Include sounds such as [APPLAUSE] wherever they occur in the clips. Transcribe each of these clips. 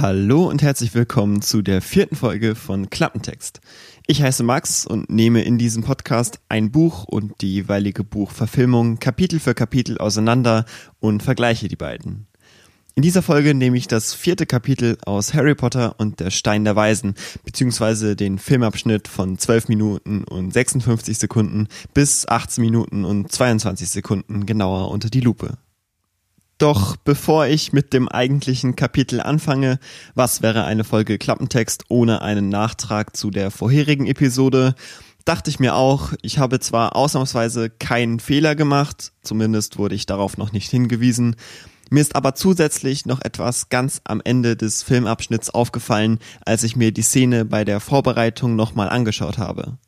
Hallo und herzlich willkommen zu der vierten Folge von Klappentext. Ich heiße Max und nehme in diesem Podcast ein Buch und die jeweilige Buchverfilmung Kapitel für Kapitel auseinander und vergleiche die beiden. In dieser Folge nehme ich das vierte Kapitel aus Harry Potter und der Stein der Weisen, beziehungsweise den Filmabschnitt von 12 Minuten und 56 Sekunden bis 18 Minuten und 22 Sekunden genauer unter die Lupe. Doch bevor ich mit dem eigentlichen Kapitel anfange, was wäre eine Folge Klappentext ohne einen Nachtrag zu der vorherigen Episode, dachte ich mir auch, ich habe zwar ausnahmsweise keinen Fehler gemacht, zumindest wurde ich darauf noch nicht hingewiesen, mir ist aber zusätzlich noch etwas ganz am Ende des Filmabschnitts aufgefallen, als ich mir die Szene bei der Vorbereitung nochmal angeschaut habe.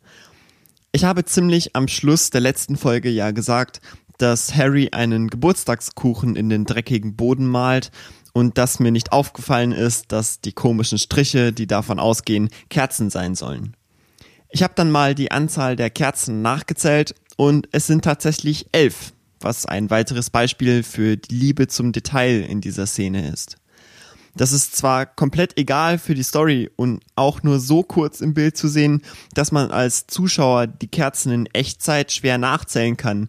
Ich habe ziemlich am Schluss der letzten Folge ja gesagt, dass Harry einen Geburtstagskuchen in den dreckigen Boden malt und dass mir nicht aufgefallen ist, dass die komischen Striche, die davon ausgehen, Kerzen sein sollen. Ich habe dann mal die Anzahl der Kerzen nachgezählt und es sind tatsächlich elf, was ein weiteres Beispiel für die Liebe zum Detail in dieser Szene ist. Das ist zwar komplett egal für die Story und auch nur so kurz im Bild zu sehen, dass man als Zuschauer die Kerzen in Echtzeit schwer nachzählen kann,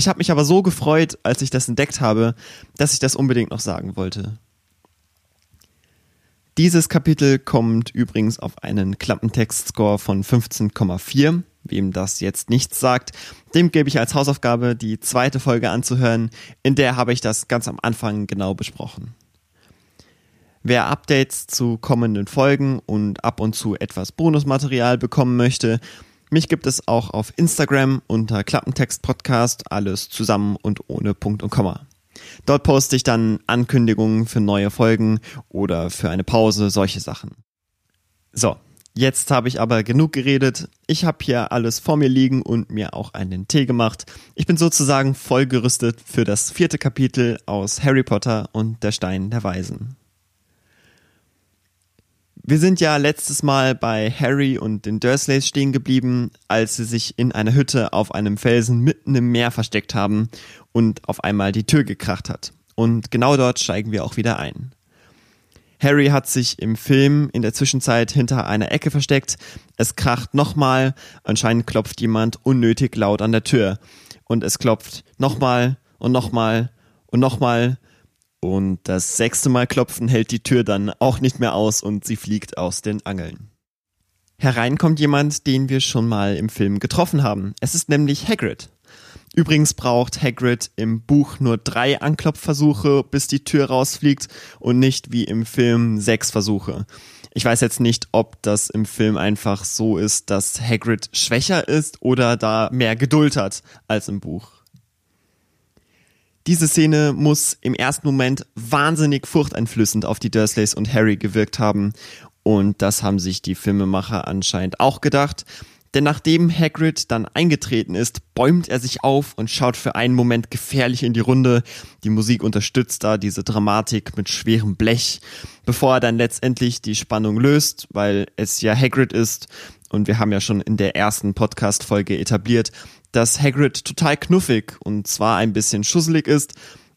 ich habe mich aber so gefreut, als ich das entdeckt habe, dass ich das unbedingt noch sagen wollte. Dieses Kapitel kommt übrigens auf einen Klappentextscore von 15,4. Wem das jetzt nichts sagt, dem gebe ich als Hausaufgabe die zweite Folge anzuhören, in der habe ich das ganz am Anfang genau besprochen. Wer Updates zu kommenden Folgen und ab und zu etwas Bonusmaterial bekommen möchte, mich gibt es auch auf Instagram unter Klappentext Podcast, alles zusammen und ohne Punkt und Komma. Dort poste ich dann Ankündigungen für neue Folgen oder für eine Pause, solche Sachen. So, jetzt habe ich aber genug geredet. Ich habe hier alles vor mir liegen und mir auch einen Tee gemacht. Ich bin sozusagen voll gerüstet für das vierte Kapitel aus Harry Potter und der Stein der Weisen. Wir sind ja letztes Mal bei Harry und den Dursleys stehen geblieben, als sie sich in einer Hütte auf einem Felsen mitten im Meer versteckt haben und auf einmal die Tür gekracht hat. Und genau dort steigen wir auch wieder ein. Harry hat sich im Film in der Zwischenzeit hinter einer Ecke versteckt. Es kracht nochmal. Anscheinend klopft jemand unnötig laut an der Tür. Und es klopft nochmal und nochmal und nochmal und das sechste Mal klopfen hält die Tür dann auch nicht mehr aus und sie fliegt aus den Angeln. Herein kommt jemand, den wir schon mal im Film getroffen haben. Es ist nämlich Hagrid. Übrigens braucht Hagrid im Buch nur drei Anklopfversuche, bis die Tür rausfliegt und nicht wie im Film sechs Versuche. Ich weiß jetzt nicht, ob das im Film einfach so ist, dass Hagrid schwächer ist oder da mehr Geduld hat als im Buch. Diese Szene muss im ersten Moment wahnsinnig furchteinflößend auf die Dursleys und Harry gewirkt haben. Und das haben sich die Filmemacher anscheinend auch gedacht. Denn nachdem Hagrid dann eingetreten ist, bäumt er sich auf und schaut für einen Moment gefährlich in die Runde. Die Musik unterstützt da diese Dramatik mit schwerem Blech, bevor er dann letztendlich die Spannung löst, weil es ja Hagrid ist. Und wir haben ja schon in der ersten Podcast-Folge etabliert, dass Hagrid total knuffig und zwar ein bisschen schusselig ist,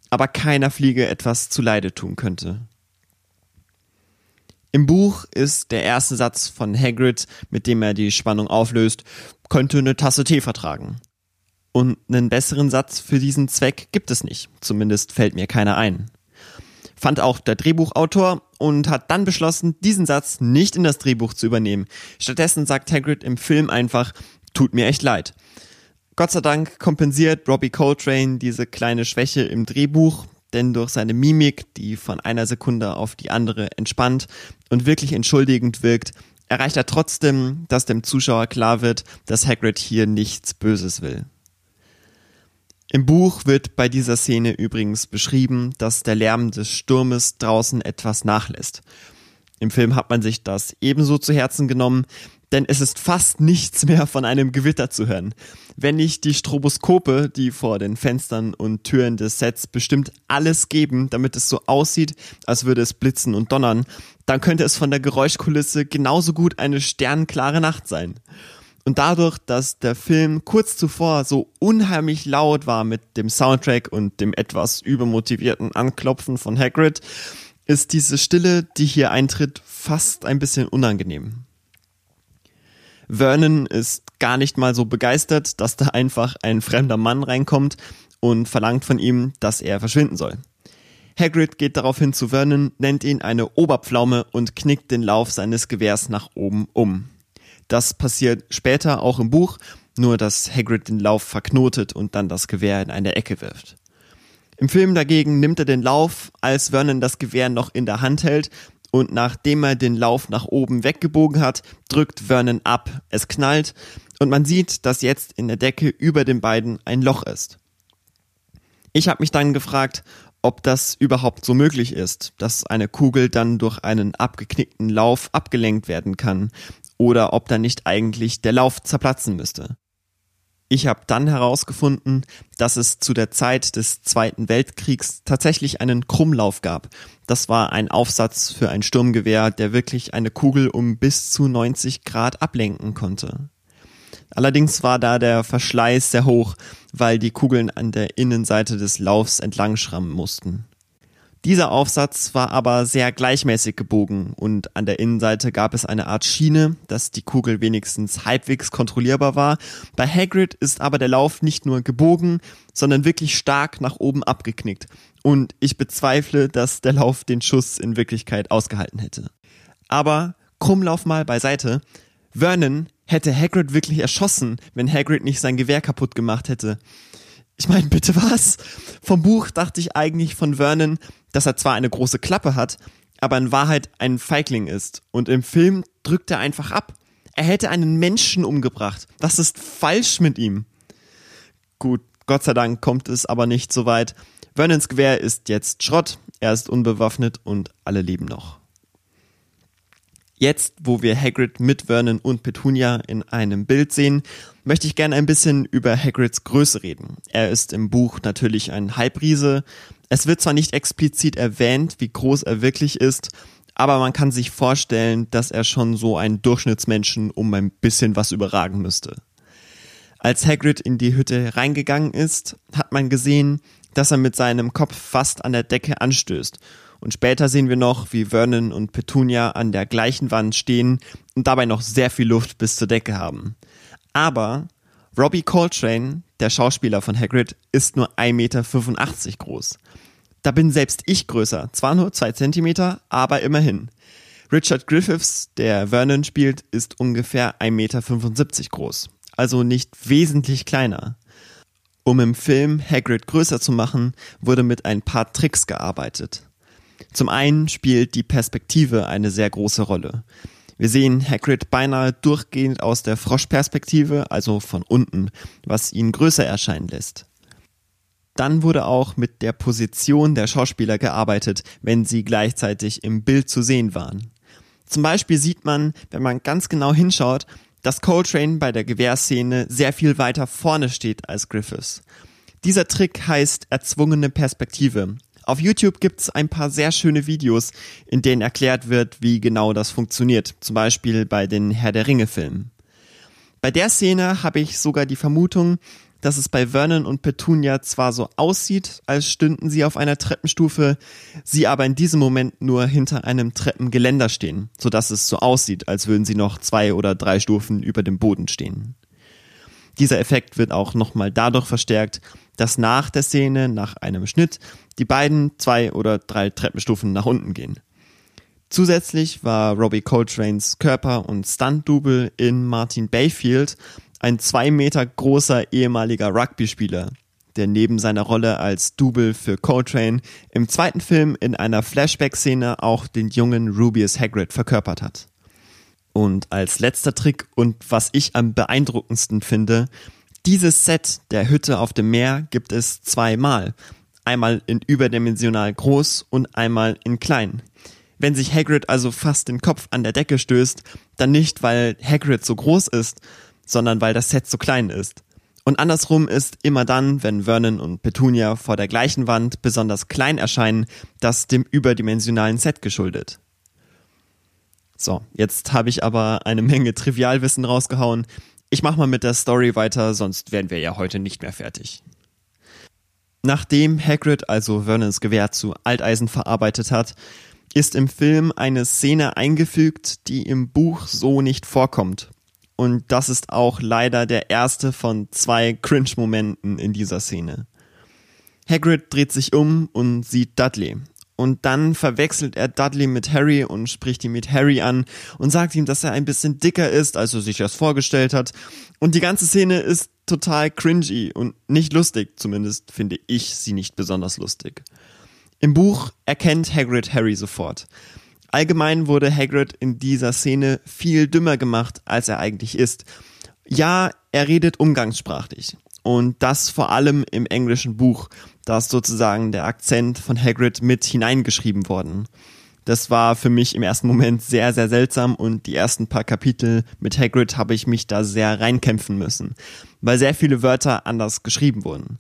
aber keiner Fliege etwas zuleide tun könnte. Im Buch ist der erste Satz von Hagrid, mit dem er die Spannung auflöst, könnte eine Tasse Tee vertragen. Und einen besseren Satz für diesen Zweck gibt es nicht, zumindest fällt mir keiner ein. Fand auch der Drehbuchautor und hat dann beschlossen, diesen Satz nicht in das Drehbuch zu übernehmen. Stattdessen sagt Hagrid im Film einfach, tut mir echt leid. Gott sei Dank kompensiert Robbie Coltrane diese kleine Schwäche im Drehbuch, denn durch seine Mimik, die von einer Sekunde auf die andere entspannt und wirklich entschuldigend wirkt, erreicht er trotzdem, dass dem Zuschauer klar wird, dass Hagrid hier nichts Böses will. Im Buch wird bei dieser Szene übrigens beschrieben, dass der Lärm des Sturmes draußen etwas nachlässt. Im Film hat man sich das ebenso zu Herzen genommen, denn es ist fast nichts mehr von einem Gewitter zu hören. Wenn nicht die Stroboskope, die vor den Fenstern und Türen des Sets bestimmt alles geben, damit es so aussieht, als würde es blitzen und donnern, dann könnte es von der Geräuschkulisse genauso gut eine sternklare Nacht sein. Und dadurch, dass der Film kurz zuvor so unheimlich laut war mit dem Soundtrack und dem etwas übermotivierten Anklopfen von Hagrid, ist diese Stille, die hier eintritt, fast ein bisschen unangenehm. Vernon ist gar nicht mal so begeistert, dass da einfach ein fremder Mann reinkommt und verlangt von ihm, dass er verschwinden soll. Hagrid geht daraufhin zu Vernon, nennt ihn eine Oberpflaume und knickt den Lauf seines Gewehrs nach oben um. Das passiert später auch im Buch, nur dass Hagrid den Lauf verknotet und dann das Gewehr in eine Ecke wirft. Im Film dagegen nimmt er den Lauf, als Vernon das Gewehr noch in der Hand hält und nachdem er den Lauf nach oben weggebogen hat, drückt Vernon ab. Es knallt und man sieht, dass jetzt in der Decke über den beiden ein Loch ist. Ich habe mich dann gefragt, ob das überhaupt so möglich ist, dass eine Kugel dann durch einen abgeknickten Lauf abgelenkt werden kann oder ob da nicht eigentlich der Lauf zerplatzen müsste. Ich habe dann herausgefunden, dass es zu der Zeit des Zweiten Weltkriegs tatsächlich einen Krummlauf gab. Das war ein Aufsatz für ein Sturmgewehr, der wirklich eine Kugel um bis zu 90 Grad ablenken konnte. Allerdings war da der Verschleiß sehr hoch, weil die Kugeln an der Innenseite des Laufs entlang schrammen mussten. Dieser Aufsatz war aber sehr gleichmäßig gebogen und an der Innenseite gab es eine Art Schiene, dass die Kugel wenigstens halbwegs kontrollierbar war. Bei Hagrid ist aber der Lauf nicht nur gebogen, sondern wirklich stark nach oben abgeknickt. Und ich bezweifle, dass der Lauf den Schuss in Wirklichkeit ausgehalten hätte. Aber Krummlauf mal beiseite. Vernon hätte Hagrid wirklich erschossen, wenn Hagrid nicht sein Gewehr kaputt gemacht hätte. Ich meine, bitte was? Vom Buch dachte ich eigentlich von Vernon, dass er zwar eine große Klappe hat, aber in Wahrheit ein Feigling ist. Und im Film drückt er einfach ab. Er hätte einen Menschen umgebracht. Das ist falsch mit ihm. Gut, Gott sei Dank kommt es aber nicht so weit. Vernons Gewehr ist jetzt Schrott, er ist unbewaffnet und alle leben noch. Jetzt, wo wir Hagrid mit Vernon und Petunia in einem Bild sehen, möchte ich gerne ein bisschen über Hagrids Größe reden. Er ist im Buch natürlich ein Halbriese. Es wird zwar nicht explizit erwähnt, wie groß er wirklich ist, aber man kann sich vorstellen, dass er schon so ein Durchschnittsmenschen um ein bisschen was überragen müsste. Als Hagrid in die Hütte reingegangen ist, hat man gesehen, dass er mit seinem Kopf fast an der Decke anstößt und später sehen wir noch, wie Vernon und Petunia an der gleichen Wand stehen und dabei noch sehr viel Luft bis zur Decke haben. Aber Robbie Coltrane, der Schauspieler von Hagrid, ist nur 1,85 Meter groß. Da bin selbst ich größer, zwar nur zwei Zentimeter, aber immerhin. Richard Griffiths, der Vernon spielt, ist ungefähr 1,75 Meter groß, also nicht wesentlich kleiner. Um im Film Hagrid größer zu machen, wurde mit ein paar Tricks gearbeitet. Zum einen spielt die Perspektive eine sehr große Rolle. Wir sehen Hagrid beinahe durchgehend aus der Froschperspektive, also von unten, was ihn größer erscheinen lässt. Dann wurde auch mit der Position der Schauspieler gearbeitet, wenn sie gleichzeitig im Bild zu sehen waren. Zum Beispiel sieht man, wenn man ganz genau hinschaut, dass Coltrane bei der Gewehrszene sehr viel weiter vorne steht als Griffiths. Dieser Trick heißt erzwungene Perspektive auf YouTube gibt's ein paar sehr schöne Videos, in denen erklärt wird, wie genau das funktioniert. Zum Beispiel bei den Herr der Ringe Filmen. Bei der Szene habe ich sogar die Vermutung, dass es bei Vernon und Petunia zwar so aussieht, als stünden sie auf einer Treppenstufe, sie aber in diesem Moment nur hinter einem Treppengeländer stehen, sodass es so aussieht, als würden sie noch zwei oder drei Stufen über dem Boden stehen. Dieser Effekt wird auch nochmal dadurch verstärkt, dass nach der Szene, nach einem Schnitt, die beiden zwei oder drei Treppenstufen nach unten gehen. Zusätzlich war Robbie Coltrane's Körper- und Stunt-Double in Martin Bayfield ein zwei Meter großer ehemaliger Rugby-Spieler, der neben seiner Rolle als Double für Coltrane im zweiten Film in einer Flashback-Szene auch den jungen Rubius Hagrid verkörpert hat. Und als letzter Trick und was ich am beeindruckendsten finde, dieses Set der Hütte auf dem Meer gibt es zweimal. Einmal in überdimensional groß und einmal in klein. Wenn sich Hagrid also fast den Kopf an der Decke stößt, dann nicht, weil Hagrid so groß ist, sondern weil das Set so klein ist. Und andersrum ist immer dann, wenn Vernon und Petunia vor der gleichen Wand besonders klein erscheinen, das dem überdimensionalen Set geschuldet. So, jetzt habe ich aber eine Menge Trivialwissen rausgehauen. Ich mach mal mit der Story weiter, sonst wären wir ja heute nicht mehr fertig. Nachdem Hagrid also Vernons Gewehr zu Alteisen verarbeitet hat, ist im Film eine Szene eingefügt, die im Buch so nicht vorkommt. Und das ist auch leider der erste von zwei Cringe-Momenten in dieser Szene. Hagrid dreht sich um und sieht Dudley. Und dann verwechselt er Dudley mit Harry und spricht ihn mit Harry an und sagt ihm, dass er ein bisschen dicker ist, als er sich das vorgestellt hat. Und die ganze Szene ist total cringy und nicht lustig, zumindest finde ich sie nicht besonders lustig. Im Buch erkennt Hagrid Harry sofort. Allgemein wurde Hagrid in dieser Szene viel dümmer gemacht, als er eigentlich ist. Ja, er redet umgangssprachlich. Und das vor allem im englischen Buch. Da ist sozusagen der Akzent von Hagrid mit hineingeschrieben worden. Das war für mich im ersten Moment sehr, sehr seltsam und die ersten paar Kapitel mit Hagrid habe ich mich da sehr reinkämpfen müssen, weil sehr viele Wörter anders geschrieben wurden.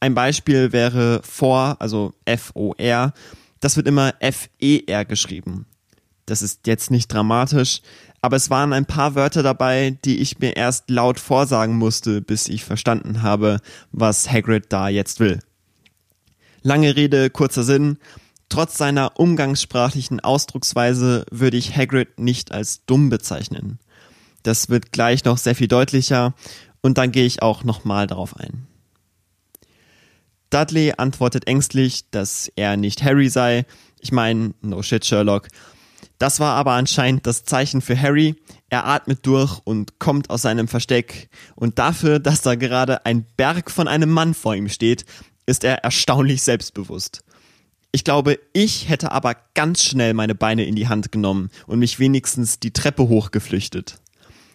Ein Beispiel wäre for, also F-O-R, das wird immer F-E-R geschrieben. Das ist jetzt nicht dramatisch, aber es waren ein paar Wörter dabei, die ich mir erst laut vorsagen musste, bis ich verstanden habe, was Hagrid da jetzt will. Lange Rede, kurzer Sinn. Trotz seiner umgangssprachlichen Ausdrucksweise würde ich Hagrid nicht als dumm bezeichnen. Das wird gleich noch sehr viel deutlicher und dann gehe ich auch nochmal darauf ein. Dudley antwortet ängstlich, dass er nicht Harry sei. Ich meine, no shit, Sherlock. Das war aber anscheinend das Zeichen für Harry. Er atmet durch und kommt aus seinem Versteck. Und dafür, dass da gerade ein Berg von einem Mann vor ihm steht, ist er erstaunlich selbstbewusst. Ich glaube, ich hätte aber ganz schnell meine Beine in die Hand genommen und mich wenigstens die Treppe hochgeflüchtet.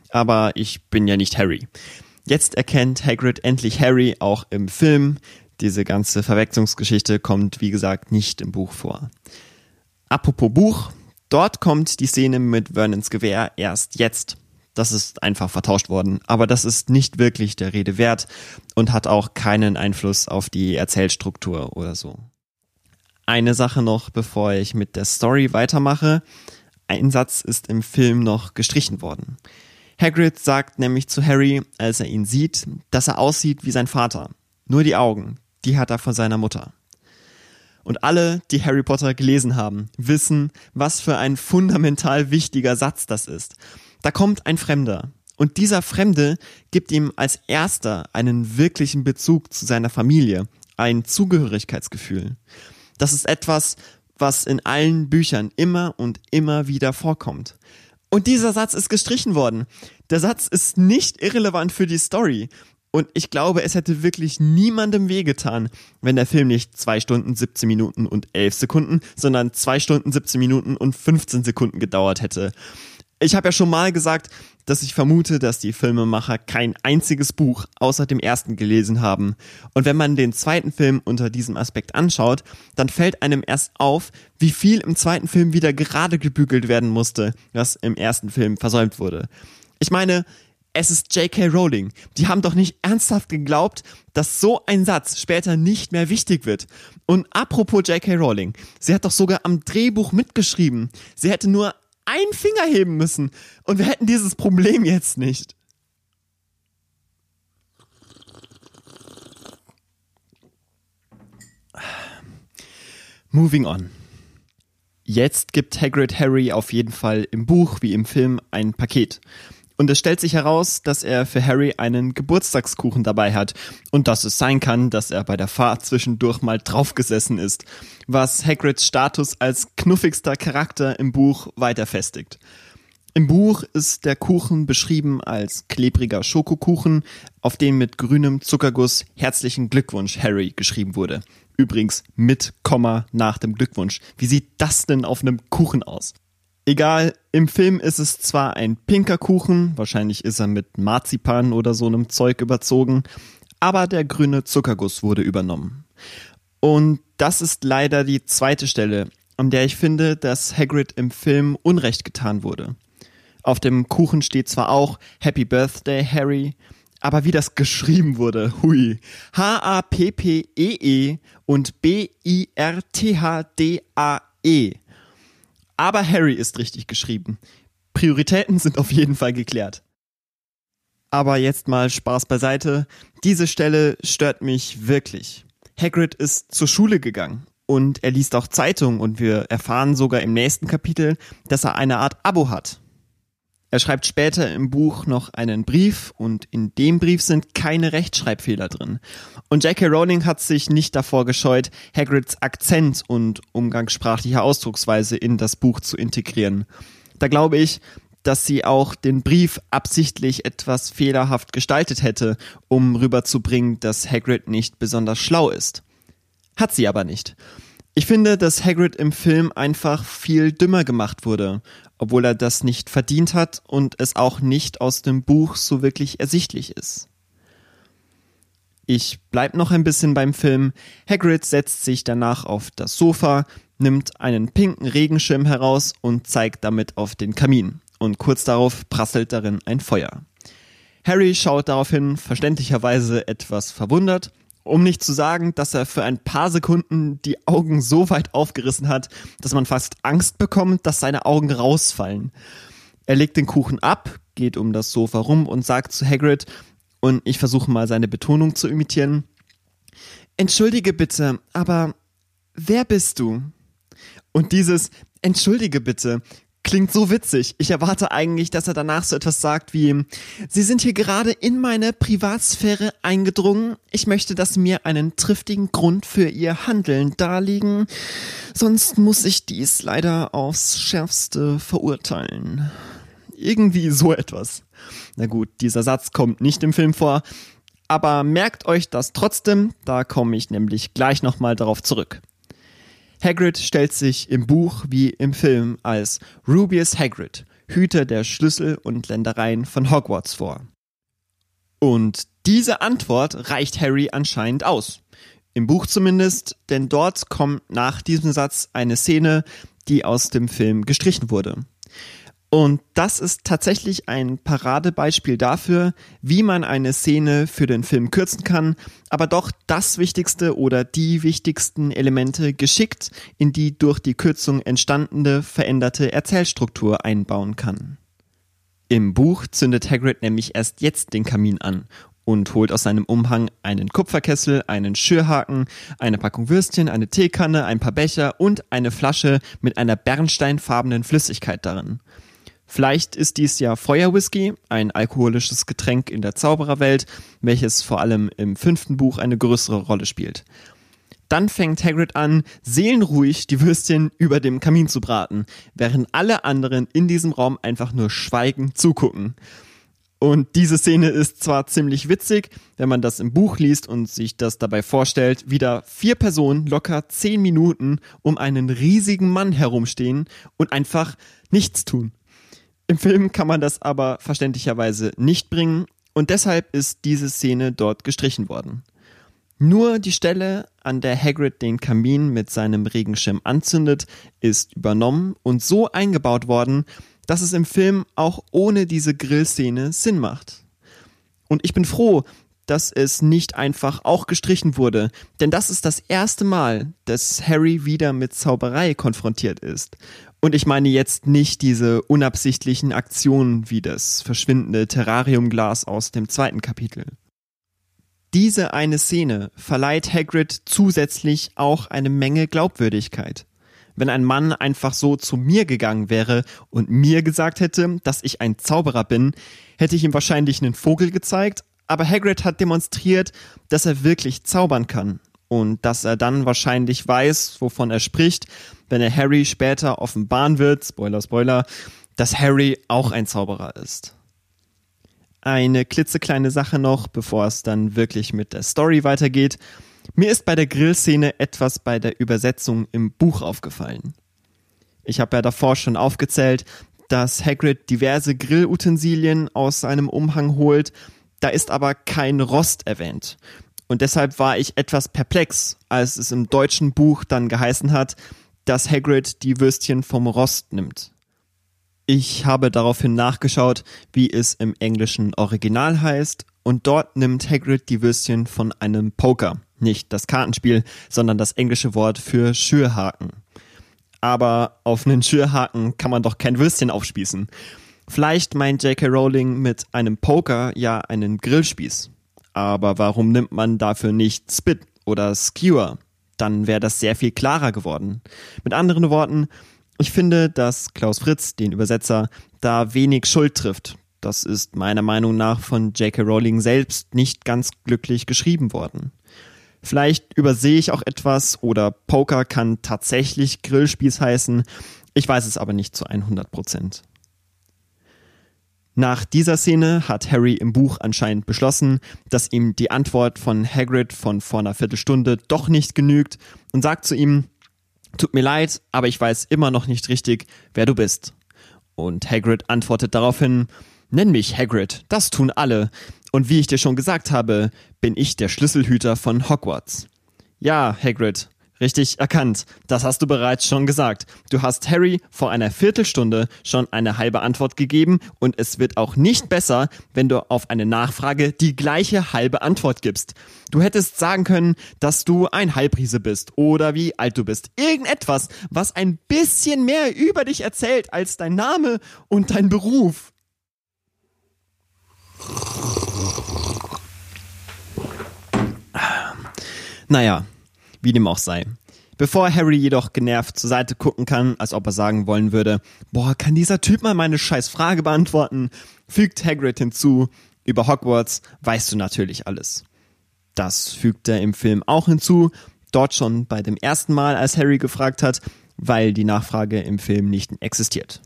Aber ich bin ja nicht Harry. Jetzt erkennt Hagrid endlich Harry auch im Film. Diese ganze Verwechslungsgeschichte kommt, wie gesagt, nicht im Buch vor. Apropos Buch, dort kommt die Szene mit Vernons Gewehr erst jetzt. Das ist einfach vertauscht worden, aber das ist nicht wirklich der Rede wert und hat auch keinen Einfluss auf die Erzählstruktur oder so. Eine Sache noch, bevor ich mit der Story weitermache. Ein Satz ist im Film noch gestrichen worden. Hagrid sagt nämlich zu Harry, als er ihn sieht, dass er aussieht wie sein Vater. Nur die Augen, die hat er von seiner Mutter. Und alle, die Harry Potter gelesen haben, wissen, was für ein fundamental wichtiger Satz das ist. Da kommt ein Fremder. Und dieser Fremde gibt ihm als erster einen wirklichen Bezug zu seiner Familie, ein Zugehörigkeitsgefühl. Das ist etwas, was in allen Büchern immer und immer wieder vorkommt. Und dieser Satz ist gestrichen worden. Der Satz ist nicht irrelevant für die Story. Und ich glaube, es hätte wirklich niemandem wehgetan, wenn der Film nicht zwei Stunden, 17 Minuten und 11 Sekunden, sondern zwei Stunden, 17 Minuten und 15 Sekunden gedauert hätte. Ich habe ja schon mal gesagt, dass ich vermute, dass die Filmemacher kein einziges Buch außer dem ersten gelesen haben. Und wenn man den zweiten Film unter diesem Aspekt anschaut, dann fällt einem erst auf, wie viel im zweiten Film wieder gerade gebügelt werden musste, was im ersten Film versäumt wurde. Ich meine, es ist J.K. Rowling. Die haben doch nicht ernsthaft geglaubt, dass so ein Satz später nicht mehr wichtig wird. Und apropos J.K. Rowling, sie hat doch sogar am Drehbuch mitgeschrieben. Sie hätte nur einen Finger heben müssen und wir hätten dieses Problem jetzt nicht. Moving on. Jetzt gibt Hagrid Harry auf jeden Fall im Buch wie im Film ein Paket. Und es stellt sich heraus, dass er für Harry einen Geburtstagskuchen dabei hat und dass es sein kann, dass er bei der Fahrt zwischendurch mal draufgesessen ist, was Hagrids Status als knuffigster Charakter im Buch weiter festigt. Im Buch ist der Kuchen beschrieben als klebriger Schokokuchen, auf den mit grünem Zuckerguss herzlichen Glückwunsch Harry geschrieben wurde. Übrigens mit Komma nach dem Glückwunsch. Wie sieht das denn auf einem Kuchen aus? Egal, im Film ist es zwar ein pinker Kuchen, wahrscheinlich ist er mit Marzipan oder so einem Zeug überzogen, aber der grüne Zuckerguss wurde übernommen. Und das ist leider die zweite Stelle, an der ich finde, dass Hagrid im Film Unrecht getan wurde. Auf dem Kuchen steht zwar auch Happy Birthday, Harry, aber wie das geschrieben wurde, hui. H-A-P-P-E-E -E und B-I-R-T-H-D-A-E. Aber Harry ist richtig geschrieben. Prioritäten sind auf jeden Fall geklärt. Aber jetzt mal Spaß beiseite. Diese Stelle stört mich wirklich. Hagrid ist zur Schule gegangen. und er liest auch Zeitung und wir erfahren sogar im nächsten Kapitel, dass er eine Art Abo hat. Er schreibt später im Buch noch einen Brief und in dem Brief sind keine Rechtschreibfehler drin. Und J.K. Rowling hat sich nicht davor gescheut, Hagrids Akzent und umgangssprachliche Ausdrucksweise in das Buch zu integrieren. Da glaube ich, dass sie auch den Brief absichtlich etwas fehlerhaft gestaltet hätte, um rüberzubringen, dass Hagrid nicht besonders schlau ist. Hat sie aber nicht. Ich finde, dass Hagrid im Film einfach viel dümmer gemacht wurde, obwohl er das nicht verdient hat und es auch nicht aus dem Buch so wirklich ersichtlich ist. Ich bleib noch ein bisschen beim Film. Hagrid setzt sich danach auf das Sofa, nimmt einen pinken Regenschirm heraus und zeigt damit auf den Kamin. Und kurz darauf prasselt darin ein Feuer. Harry schaut daraufhin verständlicherweise etwas verwundert um nicht zu sagen, dass er für ein paar Sekunden die Augen so weit aufgerissen hat, dass man fast Angst bekommt, dass seine Augen rausfallen. Er legt den Kuchen ab, geht um das Sofa rum und sagt zu Hagrid, und ich versuche mal seine Betonung zu imitieren, Entschuldige bitte, aber wer bist du? Und dieses Entschuldige bitte klingt so witzig. Ich erwarte eigentlich, dass er danach so etwas sagt wie, Sie sind hier gerade in meine Privatsphäre eingedrungen. Ich möchte, dass mir einen triftigen Grund für Ihr Handeln darlegen. Sonst muss ich dies leider aufs Schärfste verurteilen. Irgendwie so etwas. Na gut, dieser Satz kommt nicht im Film vor, aber merkt euch das trotzdem, da komme ich nämlich gleich nochmal darauf zurück. Hagrid stellt sich im Buch wie im Film als Rubius Hagrid, Hüter der Schlüssel und Ländereien von Hogwarts vor. Und diese Antwort reicht Harry anscheinend aus. Im Buch zumindest, denn dort kommt nach diesem Satz eine Szene, die aus dem Film gestrichen wurde. Und das ist tatsächlich ein Paradebeispiel dafür, wie man eine Szene für den Film kürzen kann, aber doch das Wichtigste oder die wichtigsten Elemente geschickt in die durch die Kürzung entstandene veränderte Erzählstruktur einbauen kann. Im Buch zündet Hagrid nämlich erst jetzt den Kamin an und holt aus seinem Umhang einen Kupferkessel, einen Schürhaken, eine Packung Würstchen, eine Teekanne, ein paar Becher und eine Flasche mit einer bernsteinfarbenen Flüssigkeit darin. Vielleicht ist dies ja Feuerwhisky, ein alkoholisches Getränk in der Zaubererwelt, welches vor allem im fünften Buch eine größere Rolle spielt. Dann fängt Hagrid an, seelenruhig die Würstchen über dem Kamin zu braten, während alle anderen in diesem Raum einfach nur schweigend zugucken. Und diese Szene ist zwar ziemlich witzig, wenn man das im Buch liest und sich das dabei vorstellt, wieder vier Personen locker zehn Minuten um einen riesigen Mann herumstehen und einfach nichts tun. Im Film kann man das aber verständlicherweise nicht bringen und deshalb ist diese Szene dort gestrichen worden. Nur die Stelle, an der Hagrid den Kamin mit seinem Regenschirm anzündet, ist übernommen und so eingebaut worden, dass es im Film auch ohne diese Grillszene Sinn macht. Und ich bin froh, dass es nicht einfach auch gestrichen wurde, denn das ist das erste Mal, dass Harry wieder mit Zauberei konfrontiert ist. Und ich meine jetzt nicht diese unabsichtlichen Aktionen wie das verschwindende Terrariumglas aus dem zweiten Kapitel. Diese eine Szene verleiht Hagrid zusätzlich auch eine Menge Glaubwürdigkeit. Wenn ein Mann einfach so zu mir gegangen wäre und mir gesagt hätte, dass ich ein Zauberer bin, hätte ich ihm wahrscheinlich einen Vogel gezeigt, aber Hagrid hat demonstriert, dass er wirklich zaubern kann und dass er dann wahrscheinlich weiß, wovon er spricht, wenn er Harry später offenbaren wird, Spoiler, Spoiler, dass Harry auch ein Zauberer ist. Eine klitzekleine Sache noch, bevor es dann wirklich mit der Story weitergeht. Mir ist bei der Grillszene etwas bei der Übersetzung im Buch aufgefallen. Ich habe ja davor schon aufgezählt, dass Hagrid diverse Grillutensilien aus seinem Umhang holt, da ist aber kein Rost erwähnt. Und deshalb war ich etwas perplex, als es im deutschen Buch dann geheißen hat, dass Hagrid die Würstchen vom Rost nimmt. Ich habe daraufhin nachgeschaut, wie es im englischen Original heißt, und dort nimmt Hagrid die Würstchen von einem Poker. Nicht das Kartenspiel, sondern das englische Wort für Schürhaken. Aber auf einen Schürhaken kann man doch kein Würstchen aufspießen. Vielleicht meint J.K. Rowling mit einem Poker ja einen Grillspieß. Aber warum nimmt man dafür nicht Spit oder Skewer? dann wäre das sehr viel klarer geworden. Mit anderen Worten, ich finde, dass Klaus Fritz, den Übersetzer, da wenig Schuld trifft. Das ist meiner Meinung nach von J.K. Rowling selbst nicht ganz glücklich geschrieben worden. Vielleicht übersehe ich auch etwas oder Poker kann tatsächlich Grillspieß heißen. Ich weiß es aber nicht zu 100 Prozent. Nach dieser Szene hat Harry im Buch anscheinend beschlossen, dass ihm die Antwort von Hagrid von vor einer Viertelstunde doch nicht genügt und sagt zu ihm, tut mir leid, aber ich weiß immer noch nicht richtig, wer du bist. Und Hagrid antwortet daraufhin, nenn mich Hagrid, das tun alle. Und wie ich dir schon gesagt habe, bin ich der Schlüsselhüter von Hogwarts. Ja, Hagrid, Richtig erkannt. Das hast du bereits schon gesagt. Du hast Harry vor einer Viertelstunde schon eine halbe Antwort gegeben und es wird auch nicht besser, wenn du auf eine Nachfrage die gleiche halbe Antwort gibst. Du hättest sagen können, dass du ein Halbriese bist oder wie alt du bist. Irgendetwas, was ein bisschen mehr über dich erzählt als dein Name und dein Beruf. Naja, wie dem auch sei. Bevor Harry jedoch genervt zur Seite gucken kann, als ob er sagen wollen würde, boah, kann dieser Typ mal meine scheiß Frage beantworten, fügt Hagrid hinzu, über Hogwarts weißt du natürlich alles. Das fügt er im Film auch hinzu, dort schon bei dem ersten Mal, als Harry gefragt hat, weil die Nachfrage im Film nicht existiert.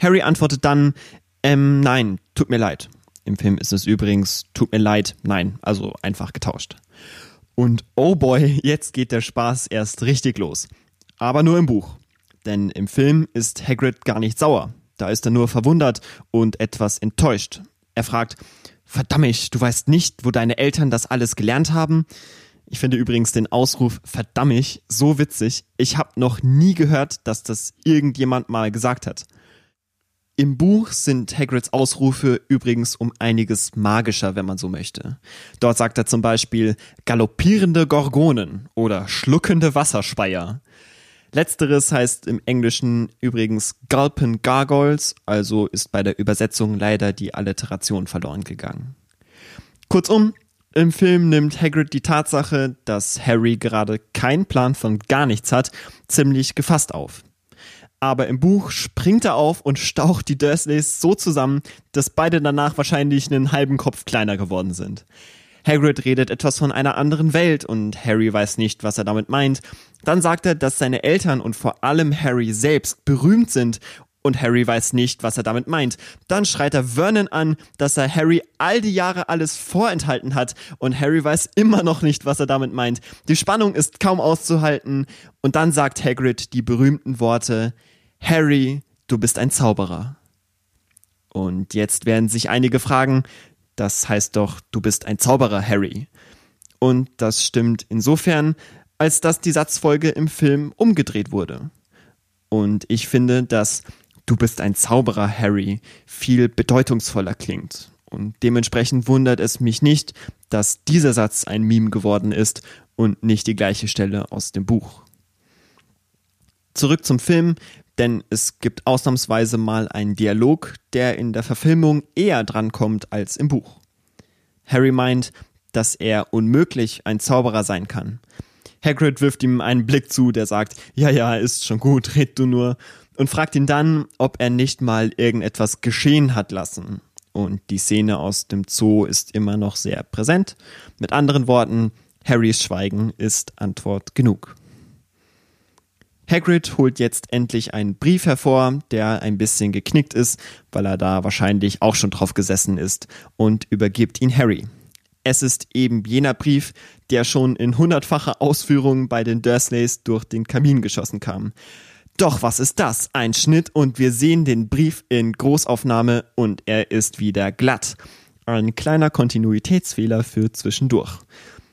Harry antwortet dann, ähm, nein, tut mir leid. Im Film ist es übrigens, tut mir leid, nein, also einfach getauscht. Und oh boy, jetzt geht der Spaß erst richtig los. Aber nur im Buch. Denn im Film ist Hagrid gar nicht sauer. Da ist er nur verwundert und etwas enttäuscht. Er fragt, verdammt, du weißt nicht, wo deine Eltern das alles gelernt haben? Ich finde übrigens den Ausruf verdammt so witzig. Ich habe noch nie gehört, dass das irgendjemand mal gesagt hat. Im Buch sind Hagrids Ausrufe übrigens um einiges magischer, wenn man so möchte. Dort sagt er zum Beispiel galoppierende Gorgonen oder schluckende Wasserspeier. Letzteres heißt im Englischen übrigens Gulpen Gargoyles, also ist bei der Übersetzung leider die Alliteration verloren gegangen. Kurzum, im Film nimmt Hagrid die Tatsache, dass Harry gerade keinen Plan von gar nichts hat, ziemlich gefasst auf. Aber im Buch springt er auf und staucht die Dursleys so zusammen, dass beide danach wahrscheinlich einen halben Kopf kleiner geworden sind. Hagrid redet etwas von einer anderen Welt und Harry weiß nicht, was er damit meint. Dann sagt er, dass seine Eltern und vor allem Harry selbst berühmt sind und Harry weiß nicht, was er damit meint. Dann schreit er Vernon an, dass er Harry all die Jahre alles vorenthalten hat und Harry weiß immer noch nicht, was er damit meint. Die Spannung ist kaum auszuhalten und dann sagt Hagrid die berühmten Worte Harry, du bist ein Zauberer. Und jetzt werden sich einige fragen, das heißt doch, du bist ein Zauberer, Harry. Und das stimmt insofern, als dass die Satzfolge im Film umgedreht wurde. Und ich finde, dass du bist ein Zauberer, Harry, viel bedeutungsvoller klingt. Und dementsprechend wundert es mich nicht, dass dieser Satz ein Meme geworden ist und nicht die gleiche Stelle aus dem Buch. Zurück zum Film denn es gibt ausnahmsweise mal einen Dialog, der in der Verfilmung eher drankommt als im Buch. Harry meint, dass er unmöglich ein Zauberer sein kann. Hagrid wirft ihm einen Blick zu, der sagt, ja, ja, ist schon gut, [LAUGHS] red du nur, und fragt ihn dann, ob er nicht mal irgendetwas geschehen hat lassen. Und die Szene aus dem Zoo ist immer noch sehr präsent. Mit anderen Worten, Harrys Schweigen ist Antwort genug. Hagrid holt jetzt endlich einen Brief hervor, der ein bisschen geknickt ist, weil er da wahrscheinlich auch schon drauf gesessen ist, und übergibt ihn Harry. Es ist eben jener Brief, der schon in hundertfacher Ausführung bei den Dursleys durch den Kamin geschossen kam. Doch was ist das? Ein Schnitt und wir sehen den Brief in Großaufnahme und er ist wieder glatt. Ein kleiner Kontinuitätsfehler für zwischendurch.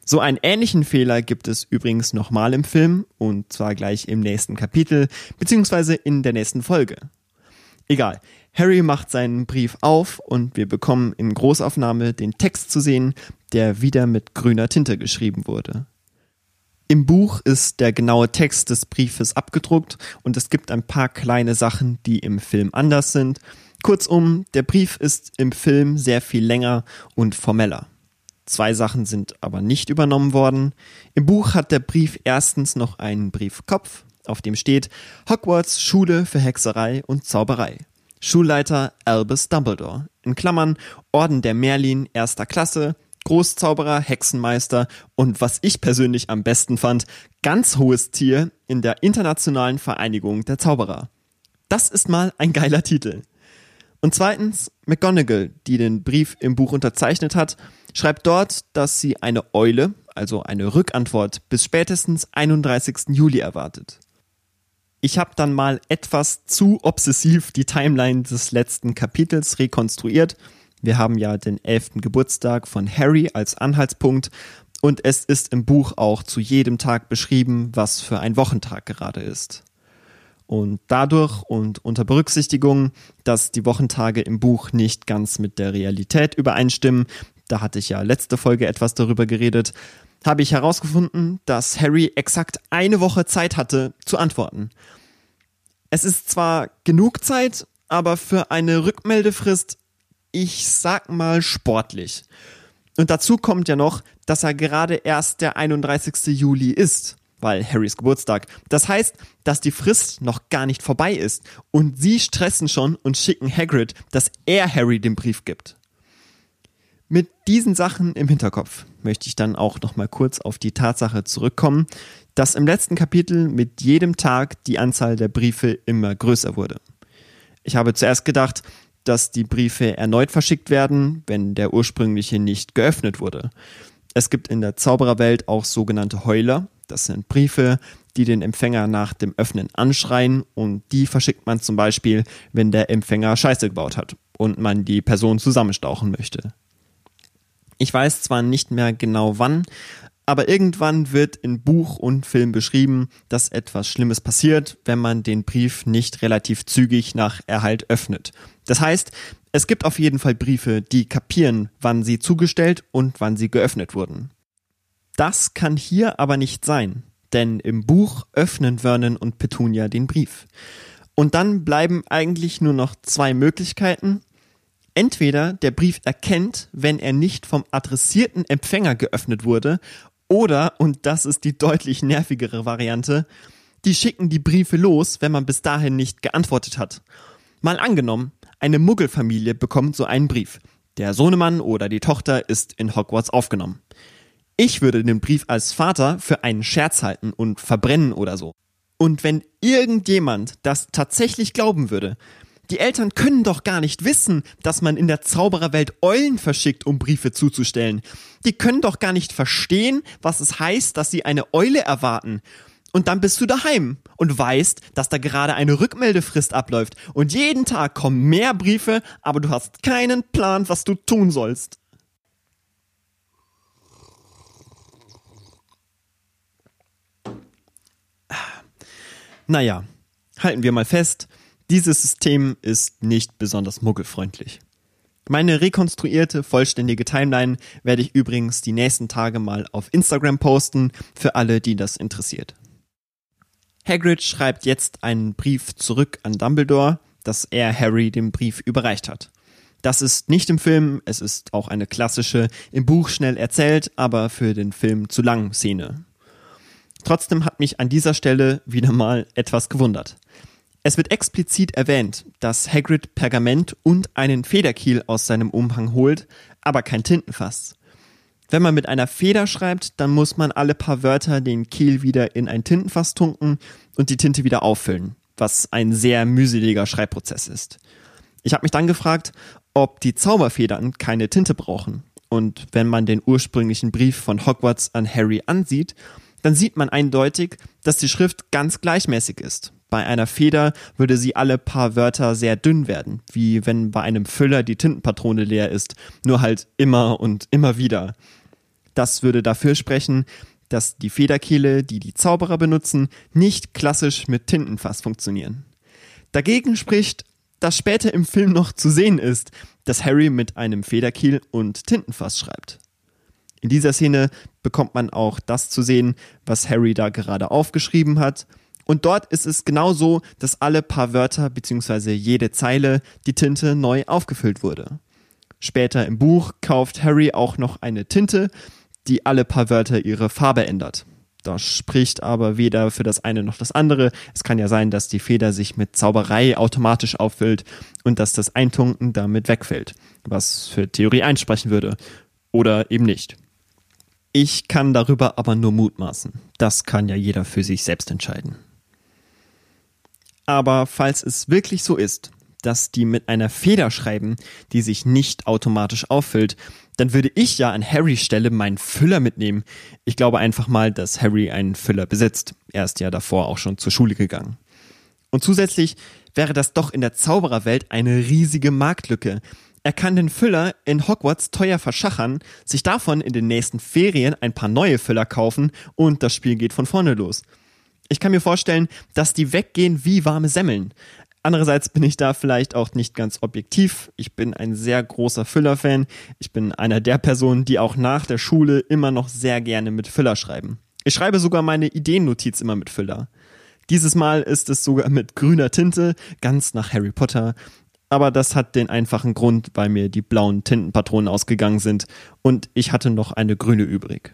So einen ähnlichen Fehler gibt es übrigens nochmal im Film und zwar gleich im nächsten Kapitel beziehungsweise in der nächsten Folge. Egal. Harry macht seinen Brief auf und wir bekommen in Großaufnahme den Text zu sehen, der wieder mit grüner Tinte geschrieben wurde. Im Buch ist der genaue Text des Briefes abgedruckt und es gibt ein paar kleine Sachen, die im Film anders sind. Kurzum, der Brief ist im Film sehr viel länger und formeller. Zwei Sachen sind aber nicht übernommen worden. Im Buch hat der Brief erstens noch einen Briefkopf, auf dem steht Hogwarts Schule für Hexerei und Zauberei. Schulleiter Albus Dumbledore. In Klammern Orden der Merlin erster Klasse, Großzauberer, Hexenmeister und was ich persönlich am besten fand, ganz hohes Tier in der Internationalen Vereinigung der Zauberer. Das ist mal ein geiler Titel. Und zweitens, McGonagall, die den Brief im Buch unterzeichnet hat, schreibt dort, dass sie eine Eule, also eine Rückantwort, bis spätestens 31. Juli erwartet. Ich habe dann mal etwas zu obsessiv die Timeline des letzten Kapitels rekonstruiert. Wir haben ja den 11. Geburtstag von Harry als Anhaltspunkt und es ist im Buch auch zu jedem Tag beschrieben, was für ein Wochentag gerade ist. Und dadurch und unter Berücksichtigung, dass die Wochentage im Buch nicht ganz mit der Realität übereinstimmen, da hatte ich ja letzte Folge etwas darüber geredet, habe ich herausgefunden, dass Harry exakt eine Woche Zeit hatte zu antworten. Es ist zwar genug Zeit, aber für eine Rückmeldefrist, ich sag mal sportlich. Und dazu kommt ja noch, dass er gerade erst der 31. Juli ist weil Harrys Geburtstag. Das heißt, dass die Frist noch gar nicht vorbei ist und sie stressen schon und schicken Hagrid, dass er Harry den Brief gibt. Mit diesen Sachen im Hinterkopf möchte ich dann auch noch mal kurz auf die Tatsache zurückkommen, dass im letzten Kapitel mit jedem Tag die Anzahl der Briefe immer größer wurde. Ich habe zuerst gedacht, dass die Briefe erneut verschickt werden, wenn der ursprüngliche nicht geöffnet wurde. Es gibt in der Zaubererwelt auch sogenannte Heuler, das sind Briefe, die den Empfänger nach dem Öffnen anschreien und die verschickt man zum Beispiel, wenn der Empfänger Scheiße gebaut hat und man die Person zusammenstauchen möchte. Ich weiß zwar nicht mehr genau wann, aber irgendwann wird in Buch und Film beschrieben, dass etwas Schlimmes passiert, wenn man den Brief nicht relativ zügig nach Erhalt öffnet. Das heißt, es gibt auf jeden Fall Briefe, die kapieren, wann sie zugestellt und wann sie geöffnet wurden. Das kann hier aber nicht sein, denn im Buch öffnen Vernon und Petunia den Brief. Und dann bleiben eigentlich nur noch zwei Möglichkeiten. Entweder der Brief erkennt, wenn er nicht vom adressierten Empfänger geöffnet wurde, oder, und das ist die deutlich nervigere Variante, die schicken die Briefe los, wenn man bis dahin nicht geantwortet hat. Mal angenommen, eine Muggelfamilie bekommt so einen Brief. Der Sohnemann oder die Tochter ist in Hogwarts aufgenommen. Ich würde den Brief als Vater für einen Scherz halten und verbrennen oder so. Und wenn irgendjemand das tatsächlich glauben würde, die Eltern können doch gar nicht wissen, dass man in der Zaubererwelt Eulen verschickt, um Briefe zuzustellen. Die können doch gar nicht verstehen, was es heißt, dass sie eine Eule erwarten. Und dann bist du daheim und weißt, dass da gerade eine Rückmeldefrist abläuft. Und jeden Tag kommen mehr Briefe, aber du hast keinen Plan, was du tun sollst. Naja, halten wir mal fest, dieses System ist nicht besonders muggelfreundlich. Meine rekonstruierte, vollständige Timeline werde ich übrigens die nächsten Tage mal auf Instagram posten, für alle, die das interessiert. Hagrid schreibt jetzt einen Brief zurück an Dumbledore, dass er Harry den Brief überreicht hat. Das ist nicht im Film, es ist auch eine klassische, im Buch schnell erzählt, aber für den Film zu lang Szene. Trotzdem hat mich an dieser Stelle wieder mal etwas gewundert. Es wird explizit erwähnt, dass Hagrid Pergament und einen Federkiel aus seinem Umhang holt, aber kein Tintenfass. Wenn man mit einer Feder schreibt, dann muss man alle paar Wörter den Kiel wieder in ein Tintenfass tunken und die Tinte wieder auffüllen, was ein sehr mühseliger Schreibprozess ist. Ich habe mich dann gefragt, ob die Zauberfedern keine Tinte brauchen. Und wenn man den ursprünglichen Brief von Hogwarts an Harry ansieht, dann sieht man eindeutig, dass die Schrift ganz gleichmäßig ist. Bei einer Feder würde sie alle paar Wörter sehr dünn werden, wie wenn bei einem Füller die Tintenpatrone leer ist, nur halt immer und immer wieder. Das würde dafür sprechen, dass die Federkehle, die die Zauberer benutzen, nicht klassisch mit Tintenfass funktionieren. Dagegen spricht, dass später im Film noch zu sehen ist, dass Harry mit einem Federkiel und Tintenfass schreibt. In dieser Szene bekommt man auch das zu sehen, was Harry da gerade aufgeschrieben hat. Und dort ist es genau so, dass alle paar Wörter bzw. jede Zeile die Tinte neu aufgefüllt wurde. Später im Buch kauft Harry auch noch eine Tinte, die alle paar Wörter ihre Farbe ändert. Das spricht aber weder für das eine noch das andere. Es kann ja sein, dass die Feder sich mit Zauberei automatisch auffüllt und dass das Eintunken damit wegfällt, was für Theorie einsprechen würde. Oder eben nicht. Ich kann darüber aber nur mutmaßen. Das kann ja jeder für sich selbst entscheiden. Aber falls es wirklich so ist, dass die mit einer Feder schreiben, die sich nicht automatisch auffüllt, dann würde ich ja an Harrys Stelle meinen Füller mitnehmen. Ich glaube einfach mal, dass Harry einen Füller besitzt. Er ist ja davor auch schon zur Schule gegangen. Und zusätzlich wäre das doch in der Zaubererwelt eine riesige Marktlücke. Er kann den Füller in Hogwarts teuer verschachern, sich davon in den nächsten Ferien ein paar neue Füller kaufen und das Spiel geht von vorne los. Ich kann mir vorstellen, dass die weggehen wie warme Semmeln. Andererseits bin ich da vielleicht auch nicht ganz objektiv. Ich bin ein sehr großer Füller-Fan. Ich bin einer der Personen, die auch nach der Schule immer noch sehr gerne mit Füller schreiben. Ich schreibe sogar meine Ideennotiz immer mit Füller. Dieses Mal ist es sogar mit grüner Tinte, ganz nach Harry Potter. Aber das hat den einfachen Grund, weil mir die blauen Tintenpatronen ausgegangen sind und ich hatte noch eine grüne übrig.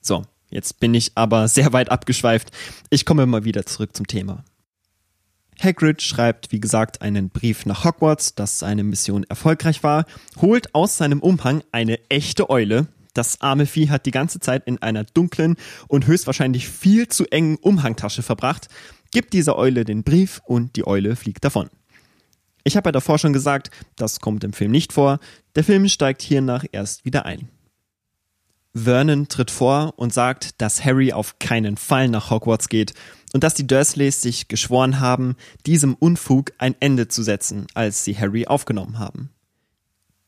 So, jetzt bin ich aber [LAUGHS] sehr weit abgeschweift. Ich komme mal wieder zurück zum Thema. Hagrid schreibt, wie gesagt, einen Brief nach Hogwarts, dass seine Mission erfolgreich war, holt aus seinem Umhang eine echte Eule. Das arme Vieh hat die ganze Zeit in einer dunklen und höchstwahrscheinlich viel zu engen Umhangtasche verbracht, gibt dieser Eule den Brief und die Eule fliegt davon. Ich habe ja davor schon gesagt, das kommt im Film nicht vor. Der Film steigt hiernach erst wieder ein. Vernon tritt vor und sagt, dass Harry auf keinen Fall nach Hogwarts geht und dass die Dursleys sich geschworen haben, diesem Unfug ein Ende zu setzen, als sie Harry aufgenommen haben.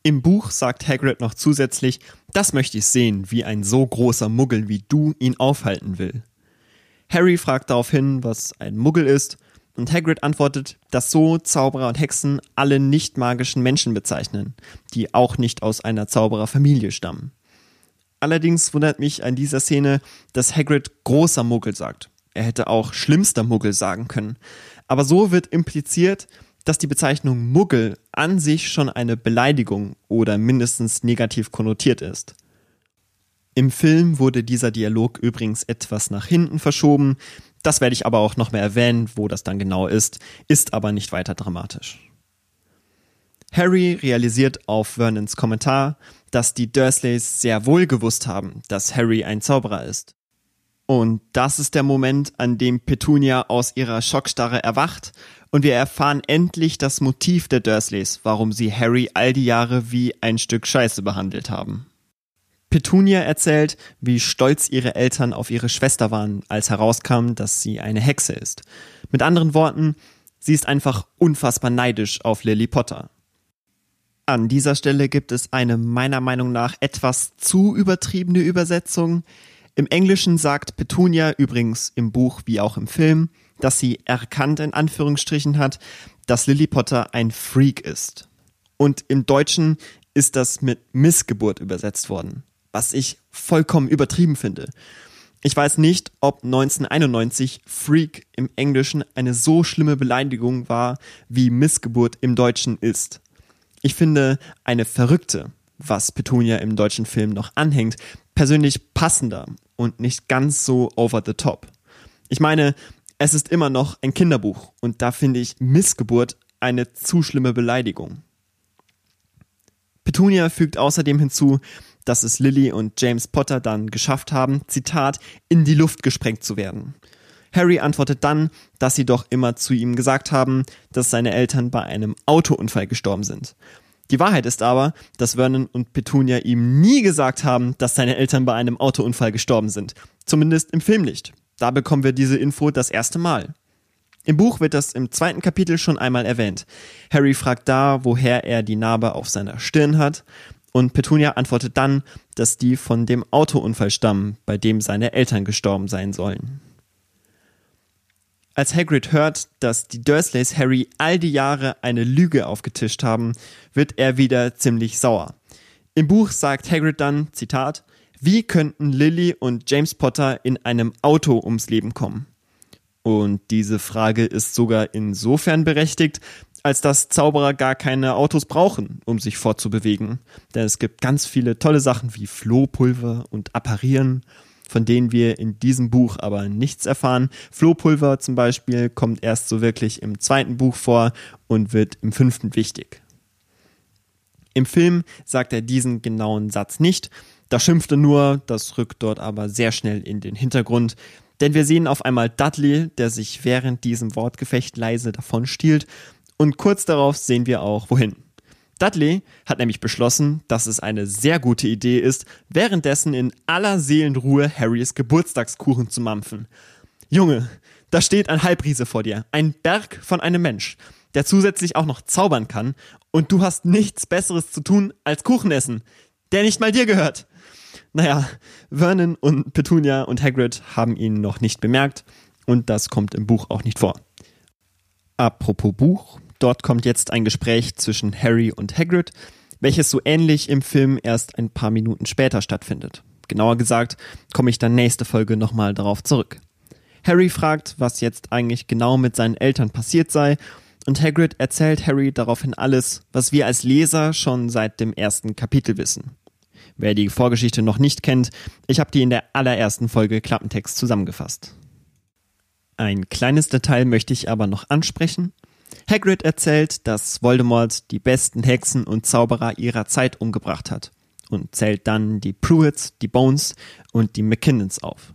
Im Buch sagt Hagrid noch zusätzlich, das möchte ich sehen, wie ein so großer Muggel wie du ihn aufhalten will. Harry fragt daraufhin, was ein Muggel ist, und Hagrid antwortet, dass so Zauberer und Hexen alle nicht magischen Menschen bezeichnen, die auch nicht aus einer Zaubererfamilie stammen. Allerdings wundert mich an dieser Szene, dass Hagrid großer Muggel sagt. Er hätte auch schlimmster Muggel sagen können. Aber so wird impliziert, dass die Bezeichnung Muggel an sich schon eine Beleidigung oder mindestens negativ konnotiert ist. Im Film wurde dieser Dialog übrigens etwas nach hinten verschoben. Das werde ich aber auch noch mehr erwähnen, wo das dann genau ist, ist aber nicht weiter dramatisch. Harry realisiert auf Vernons Kommentar, dass die Dursleys sehr wohl gewusst haben, dass Harry ein Zauberer ist. Und das ist der Moment, an dem Petunia aus ihrer Schockstarre erwacht und wir erfahren endlich das Motiv der Dursleys, warum sie Harry all die Jahre wie ein Stück Scheiße behandelt haben. Petunia erzählt, wie stolz ihre Eltern auf ihre Schwester waren, als herauskam, dass sie eine Hexe ist. Mit anderen Worten, sie ist einfach unfassbar neidisch auf Lily Potter. An dieser Stelle gibt es eine meiner Meinung nach etwas zu übertriebene Übersetzung. Im Englischen sagt Petunia übrigens im Buch wie auch im Film, dass sie erkannt in Anführungsstrichen hat, dass Lily Potter ein Freak ist. Und im Deutschen ist das mit Missgeburt übersetzt worden, was ich vollkommen übertrieben finde. Ich weiß nicht, ob 1991 Freak im Englischen eine so schlimme Beleidigung war, wie Missgeburt im Deutschen ist. Ich finde eine Verrückte, was Petunia im deutschen Film noch anhängt, persönlich passender und nicht ganz so over the top. Ich meine, es ist immer noch ein Kinderbuch und da finde ich Missgeburt eine zu schlimme Beleidigung. Petunia fügt außerdem hinzu, dass es Lily und James Potter dann geschafft haben, Zitat, in die Luft gesprengt zu werden. Harry antwortet dann, dass sie doch immer zu ihm gesagt haben, dass seine Eltern bei einem Autounfall gestorben sind. Die Wahrheit ist aber, dass Vernon und Petunia ihm nie gesagt haben, dass seine Eltern bei einem Autounfall gestorben sind. Zumindest im Film nicht. Da bekommen wir diese Info das erste Mal. Im Buch wird das im zweiten Kapitel schon einmal erwähnt. Harry fragt da, woher er die Narbe auf seiner Stirn hat. Und Petunia antwortet dann, dass die von dem Autounfall stammen, bei dem seine Eltern gestorben sein sollen. Als Hagrid hört, dass die Dursleys Harry all die Jahre eine Lüge aufgetischt haben, wird er wieder ziemlich sauer. Im Buch sagt Hagrid dann, Zitat, wie könnten Lily und James Potter in einem Auto ums Leben kommen? Und diese Frage ist sogar insofern berechtigt, als dass Zauberer gar keine Autos brauchen, um sich fortzubewegen. Denn es gibt ganz viele tolle Sachen wie Flohpulver und Apparieren, von denen wir in diesem Buch aber nichts erfahren. Flohpulver zum Beispiel kommt erst so wirklich im zweiten Buch vor und wird im fünften wichtig. Im Film sagt er diesen genauen Satz nicht, da schimpft er nur, das rückt dort aber sehr schnell in den Hintergrund, denn wir sehen auf einmal Dudley, der sich während diesem Wortgefecht leise davon stiehlt, und kurz darauf sehen wir auch, wohin. Dudley hat nämlich beschlossen, dass es eine sehr gute Idee ist, währenddessen in aller Seelenruhe Harrys Geburtstagskuchen zu mampfen. Junge, da steht ein Halbriese vor dir, ein Berg von einem Mensch, der zusätzlich auch noch zaubern kann, und du hast nichts Besseres zu tun als Kuchen essen, der nicht mal dir gehört. Naja, Vernon und Petunia und Hagrid haben ihn noch nicht bemerkt und das kommt im Buch auch nicht vor. Apropos Buch, dort kommt jetzt ein Gespräch zwischen Harry und Hagrid, welches so ähnlich im Film erst ein paar Minuten später stattfindet. Genauer gesagt, komme ich dann nächste Folge nochmal darauf zurück. Harry fragt, was jetzt eigentlich genau mit seinen Eltern passiert sei, und Hagrid erzählt Harry daraufhin alles, was wir als Leser schon seit dem ersten Kapitel wissen. Wer die Vorgeschichte noch nicht kennt, ich habe die in der allerersten Folge Klappentext zusammengefasst. Ein kleines Detail möchte ich aber noch ansprechen. Hagrid erzählt, dass Voldemort die besten Hexen und Zauberer ihrer Zeit umgebracht hat und zählt dann die Pruitts, die Bones und die McKinnons auf.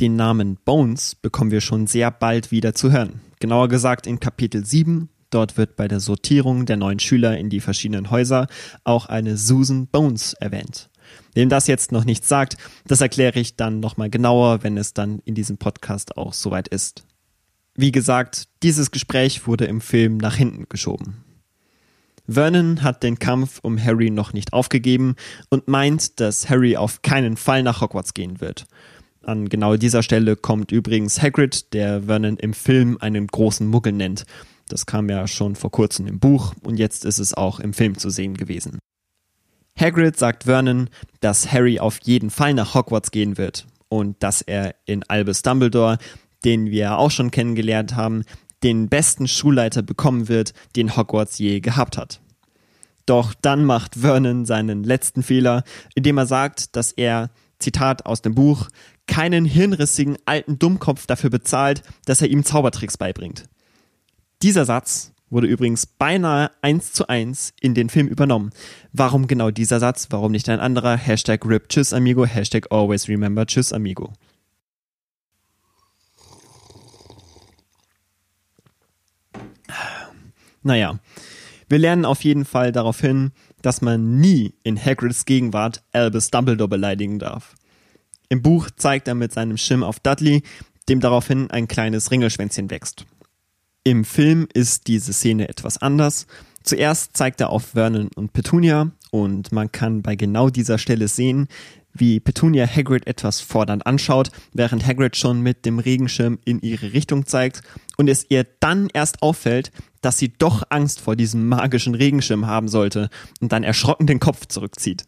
Den Namen Bones bekommen wir schon sehr bald wieder zu hören. Genauer gesagt in Kapitel 7, Dort wird bei der Sortierung der neuen Schüler in die verschiedenen Häuser auch eine Susan Bones erwähnt. Wem das jetzt noch nichts sagt, das erkläre ich dann nochmal genauer, wenn es dann in diesem Podcast auch soweit ist. Wie gesagt, dieses Gespräch wurde im Film nach hinten geschoben. Vernon hat den Kampf um Harry noch nicht aufgegeben und meint, dass Harry auf keinen Fall nach Hogwarts gehen wird. An genau dieser Stelle kommt übrigens Hagrid, der Vernon im Film einen großen Muggel nennt das kam ja schon vor kurzem im Buch und jetzt ist es auch im Film zu sehen gewesen. Hagrid sagt Vernon, dass Harry auf jeden Fall nach Hogwarts gehen wird und dass er in Albus Dumbledore, den wir auch schon kennengelernt haben, den besten Schulleiter bekommen wird, den Hogwarts je gehabt hat. Doch dann macht Vernon seinen letzten Fehler, indem er sagt, dass er, Zitat aus dem Buch, keinen hirnrissigen alten Dummkopf dafür bezahlt, dass er ihm Zaubertricks beibringt. Dieser Satz wurde übrigens beinahe eins zu eins in den Film übernommen. Warum genau dieser Satz? Warum nicht ein anderer? Hashtag RIP Tschüss Amigo, Hashtag Always Remember Tschüss Amigo. Naja, wir lernen auf jeden Fall darauf hin, dass man nie in Hagrids Gegenwart Albus Dumbledore beleidigen darf. Im Buch zeigt er mit seinem Schirm auf Dudley, dem daraufhin ein kleines Ringelschwänzchen wächst. Im Film ist diese Szene etwas anders. Zuerst zeigt er auf Vernon und Petunia und man kann bei genau dieser Stelle sehen, wie Petunia Hagrid etwas fordernd anschaut, während Hagrid schon mit dem Regenschirm in ihre Richtung zeigt und es ihr dann erst auffällt, dass sie doch Angst vor diesem magischen Regenschirm haben sollte und dann erschrocken den Kopf zurückzieht.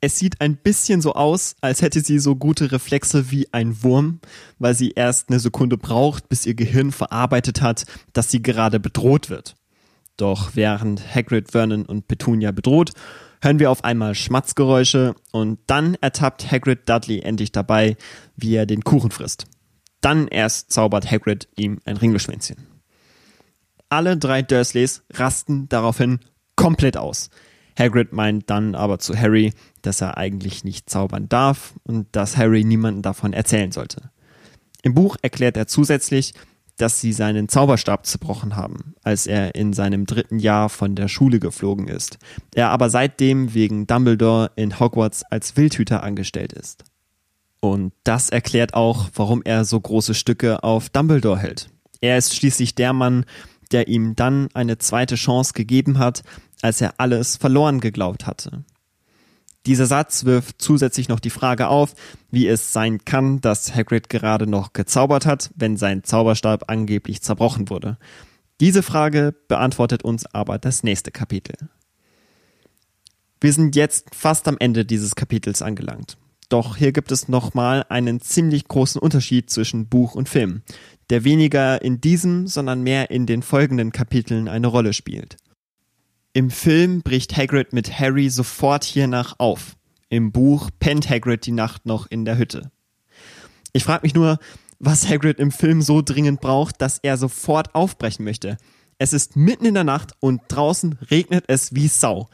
Es sieht ein bisschen so aus, als hätte sie so gute Reflexe wie ein Wurm, weil sie erst eine Sekunde braucht, bis ihr Gehirn verarbeitet hat, dass sie gerade bedroht wird. Doch während Hagrid Vernon und Petunia bedroht, hören wir auf einmal Schmatzgeräusche und dann ertappt Hagrid Dudley endlich dabei, wie er den Kuchen frisst. Dann erst zaubert Hagrid ihm ein Ringelschwänzchen. Alle drei Dursleys rasten daraufhin komplett aus. Hagrid meint dann aber zu Harry, dass er eigentlich nicht zaubern darf und dass Harry niemanden davon erzählen sollte. Im Buch erklärt er zusätzlich, dass sie seinen Zauberstab zerbrochen haben, als er in seinem dritten Jahr von der Schule geflogen ist. Er aber seitdem wegen Dumbledore in Hogwarts als Wildhüter angestellt ist. Und das erklärt auch, warum er so große Stücke auf Dumbledore hält. Er ist schließlich der Mann, der ihm dann eine zweite Chance gegeben hat, als er alles verloren geglaubt hatte. Dieser Satz wirft zusätzlich noch die Frage auf, wie es sein kann, dass Hagrid gerade noch gezaubert hat, wenn sein Zauberstab angeblich zerbrochen wurde. Diese Frage beantwortet uns aber das nächste Kapitel. Wir sind jetzt fast am Ende dieses Kapitels angelangt. Doch hier gibt es nochmal einen ziemlich großen Unterschied zwischen Buch und Film, der weniger in diesem, sondern mehr in den folgenden Kapiteln eine Rolle spielt. Im Film bricht Hagrid mit Harry sofort hiernach auf. Im Buch pennt Hagrid die Nacht noch in der Hütte. Ich frage mich nur, was Hagrid im Film so dringend braucht, dass er sofort aufbrechen möchte. Es ist mitten in der Nacht und draußen regnet es wie Sau.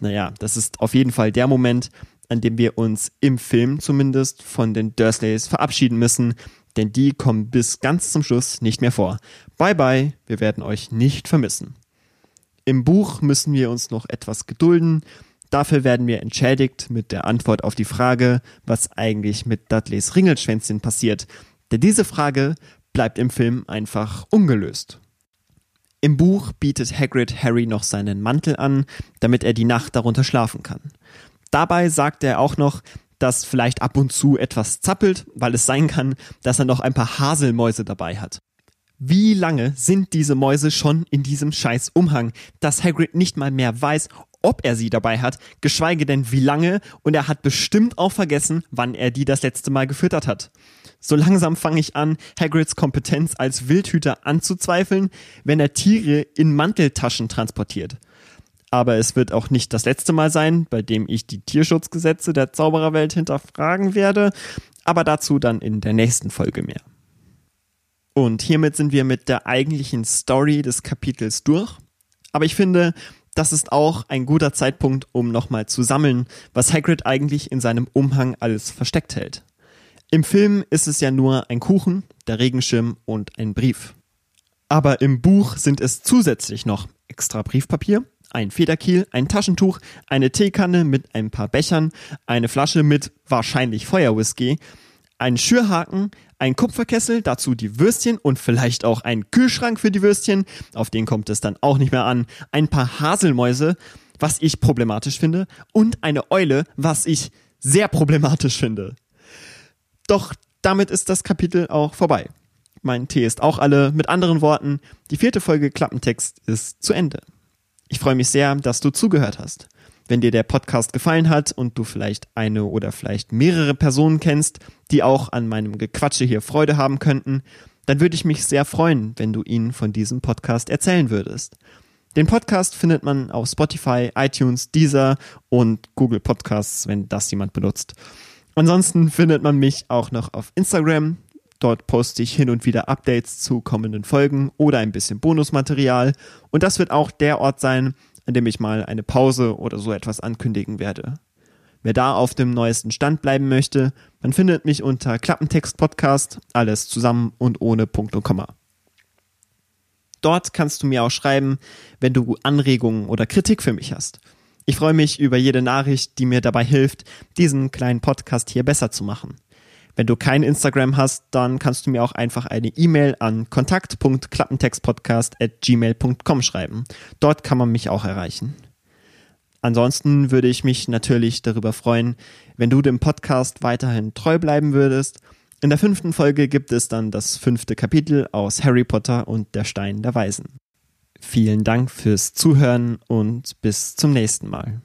Naja, das ist auf jeden Fall der Moment, an dem wir uns im Film zumindest von den Dursleys verabschieden müssen, denn die kommen bis ganz zum Schluss nicht mehr vor. Bye bye, wir werden euch nicht vermissen. Im Buch müssen wir uns noch etwas gedulden. Dafür werden wir entschädigt mit der Antwort auf die Frage, was eigentlich mit Dudleys Ringelschwänzchen passiert. Denn diese Frage bleibt im Film einfach ungelöst. Im Buch bietet Hagrid Harry noch seinen Mantel an, damit er die Nacht darunter schlafen kann. Dabei sagt er auch noch, dass vielleicht ab und zu etwas zappelt, weil es sein kann, dass er noch ein paar Haselmäuse dabei hat. Wie lange sind diese Mäuse schon in diesem scheiß Umhang, dass Hagrid nicht mal mehr weiß, ob er sie dabei hat, geschweige denn wie lange, und er hat bestimmt auch vergessen, wann er die das letzte Mal gefüttert hat. So langsam fange ich an, Hagrids Kompetenz als Wildhüter anzuzweifeln, wenn er Tiere in Manteltaschen transportiert aber es wird auch nicht das letzte Mal sein, bei dem ich die Tierschutzgesetze der Zaubererwelt hinterfragen werde, aber dazu dann in der nächsten Folge mehr. Und hiermit sind wir mit der eigentlichen Story des Kapitels durch. Aber ich finde, das ist auch ein guter Zeitpunkt, um nochmal zu sammeln, was Hagrid eigentlich in seinem Umhang alles versteckt hält. Im Film ist es ja nur ein Kuchen, der Regenschirm und ein Brief. Aber im Buch sind es zusätzlich noch extra Briefpapier, ein Federkiel, ein Taschentuch, eine Teekanne mit ein paar Bechern, eine Flasche mit wahrscheinlich Feuerwhisky, ein Schürhaken, ein Kupferkessel, dazu die Würstchen und vielleicht auch ein Kühlschrank für die Würstchen, auf den kommt es dann auch nicht mehr an, ein paar Haselmäuse, was ich problematisch finde, und eine Eule, was ich sehr problematisch finde. Doch damit ist das Kapitel auch vorbei. Mein Tee ist auch alle. Mit anderen Worten, die vierte Folge Klappentext ist zu Ende. Ich freue mich sehr, dass du zugehört hast. Wenn dir der Podcast gefallen hat und du vielleicht eine oder vielleicht mehrere Personen kennst, die auch an meinem Gequatsche hier Freude haben könnten, dann würde ich mich sehr freuen, wenn du ihnen von diesem Podcast erzählen würdest. Den Podcast findet man auf Spotify, iTunes, Deezer und Google Podcasts, wenn das jemand benutzt. Ansonsten findet man mich auch noch auf Instagram. Dort poste ich hin und wieder Updates zu kommenden Folgen oder ein bisschen Bonusmaterial. Und das wird auch der Ort sein, an dem ich mal eine Pause oder so etwas ankündigen werde. Wer da auf dem neuesten Stand bleiben möchte, man findet mich unter Klappentext Podcast, alles zusammen und ohne Punkt und Komma. Dort kannst du mir auch schreiben, wenn du Anregungen oder Kritik für mich hast. Ich freue mich über jede Nachricht, die mir dabei hilft, diesen kleinen Podcast hier besser zu machen. Wenn du kein Instagram hast, dann kannst du mir auch einfach eine E-Mail an kontakt.klappentextpodcast@gmail.com schreiben. Dort kann man mich auch erreichen. Ansonsten würde ich mich natürlich darüber freuen, wenn du dem Podcast weiterhin treu bleiben würdest. In der fünften Folge gibt es dann das fünfte Kapitel aus Harry Potter und der Stein der Weisen. Vielen Dank fürs Zuhören und bis zum nächsten Mal.